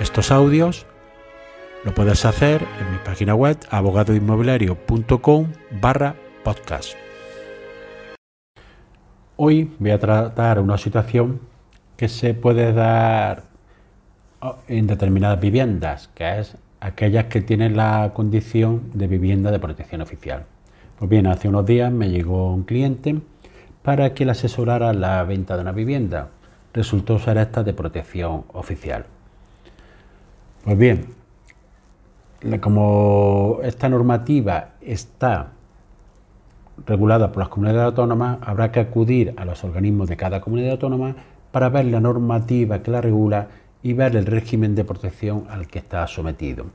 estos audios, lo puedes hacer en mi página web abogadoinmobiliario.com barra podcast. Hoy voy a tratar una situación que se puede dar en determinadas viviendas, que es aquellas que tienen la condición de vivienda de protección oficial. Pues bien, hace unos días me llegó un cliente para que le asesorara la venta de una vivienda. Resultó ser esta de protección oficial. Pues bien, como esta normativa está regulada por las comunidades autónomas, habrá que acudir a los organismos de cada comunidad autónoma para ver la normativa que la regula y ver el régimen de protección al que está sometido.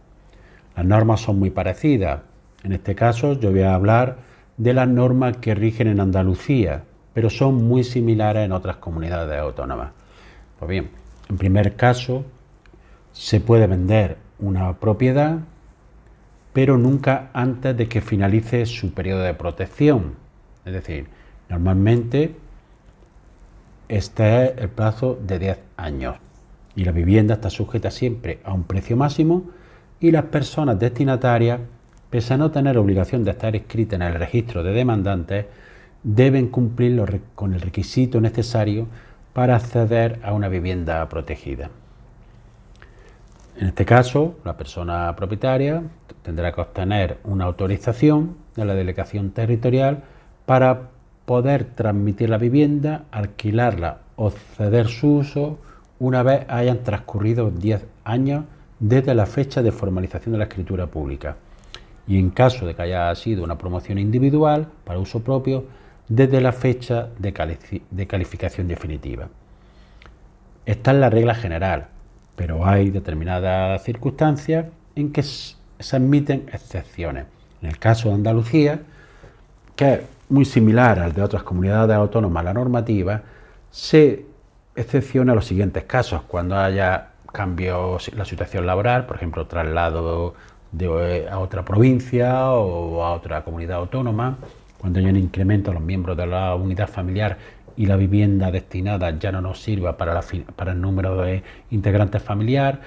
Las normas son muy parecidas, en este caso yo voy a hablar de las normas que rigen en Andalucía, pero son muy similares en otras comunidades autónomas. Pues bien, en primer caso, se puede vender una propiedad, pero nunca antes de que finalice su periodo de protección. Es decir, normalmente este es el plazo de 10 años y la vivienda está sujeta siempre a un precio máximo y las personas destinatarias pese a no tener obligación de estar escrita en el registro de demandantes, deben cumplir con el requisito necesario para acceder a una vivienda protegida. En este caso, la persona propietaria tendrá que obtener una autorización de la delegación territorial para poder transmitir la vivienda, alquilarla o ceder su uso una vez hayan transcurrido 10 años desde la fecha de formalización de la escritura pública y en caso de que haya sido una promoción individual para uso propio, desde la fecha de, calificación definitiva. Esta es la regla general, pero hay determinadas circunstancias en que se admiten excepciones. En el caso de Andalucía, que es muy similar al de otras comunidades autónomas, la normativa, se excepciona los siguientes casos, cuando haya cambios en la situación laboral, por ejemplo, traslado de, a otra provincia o a otra comunidad autónoma, cuando haya un incremento a los miembros de la unidad familiar y la vivienda destinada ya no nos sirva para, para el número de integrantes familiar,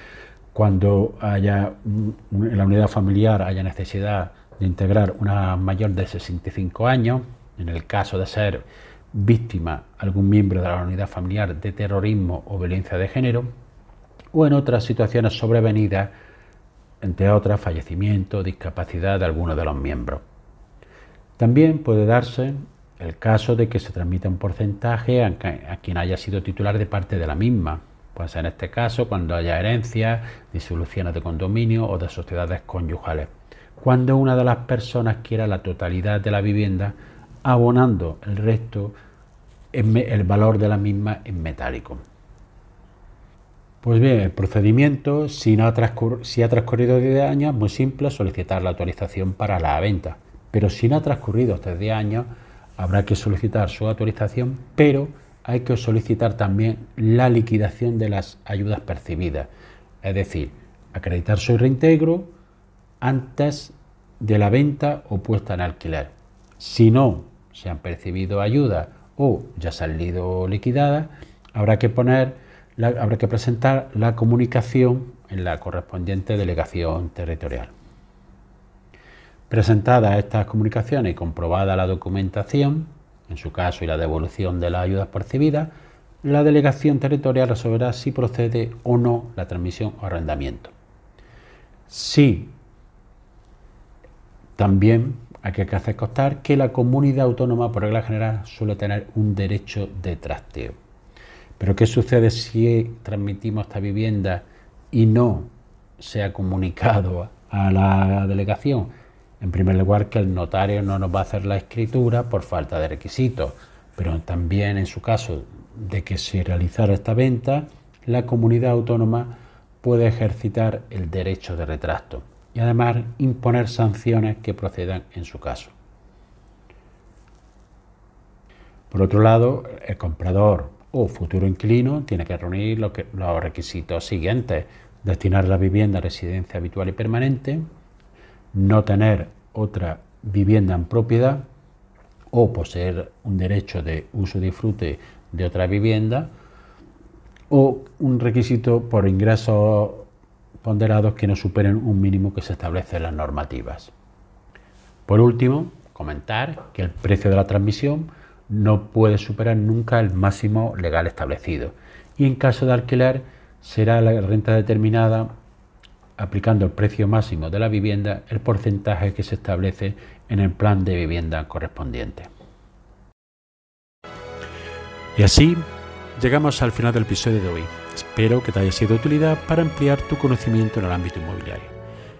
cuando haya en la unidad familiar haya necesidad de integrar una mayor de 65 años, en el caso de ser víctima algún miembro de la unidad familiar de terrorismo o violencia de género, o en otras situaciones sobrevenidas entre otras fallecimiento, discapacidad de alguno de los miembros. También puede darse el caso de que se transmita un porcentaje a, quien haya sido titular de parte de la misma, pues en este caso cuando haya herencias, disoluciones de condominio o de sociedades conyugales. Cuando una de las personas quiera la totalidad de la vivienda, abonando el resto, el valor de la misma en metálico. Pues bien, el procedimiento, si, ha, transcurrido 10 años, muy simple solicitar la autorización para la venta. Pero si no ha transcurrido estos 10 años, habrá que solicitar su autorización, pero hay que solicitar también la liquidación de las ayudas percibidas. Es decir, acreditar su reintegro antes de la venta o puesta en alquiler. Si no se han percibido ayudas o ya se han salido liquidadas, habrá que poner habrá que presentar la comunicación en la correspondiente delegación territorial. Presentadas estas comunicaciones y comprobada la documentación, en su caso y la devolución de las ayudas percibidas, la delegación territorial resolverá si procede o no la transmisión o arrendamiento. Sí, también hay que hacer constar que la comunidad autónoma, por regla general, suele tener un derecho de trasteo. Pero ¿qué sucede si transmitimos esta vivienda y no se ha comunicado a la delegación? En primer lugar, que el notario no nos va a hacer la escritura por falta de requisitos, pero también en su caso de que se realizara esta venta, la comunidad autónoma puede ejercitar el derecho de retracto y además imponer sanciones que procedan en su caso. Por otro lado, el comprador o futuro inquilino tiene que reunir los requisitos siguientes. Destinar la vivienda a residencia habitual y permanente, no tener otra vivienda en propiedad o poseer un derecho de uso y disfrute de otra vivienda o un requisito por ingresos ponderados que no superen un mínimo que se establece en las normativas. Por último, comentar que el precio de la transmisión no puede superar nunca el máximo legal establecido y en caso de alquiler será la renta determinada aplicando el precio máximo de la vivienda el porcentaje que se establece en el plan de vivienda correspondiente. Y así llegamos al final del episodio de hoy. Espero que te haya sido de utilidad para ampliar tu conocimiento en el ámbito inmobiliario.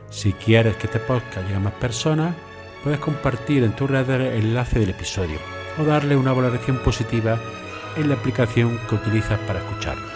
Si quieres que este podcast llegue a más personas, puedes compartir en tu red el enlace del episodio o darle una valoración positiva en la aplicación que utilizas para escucharlo.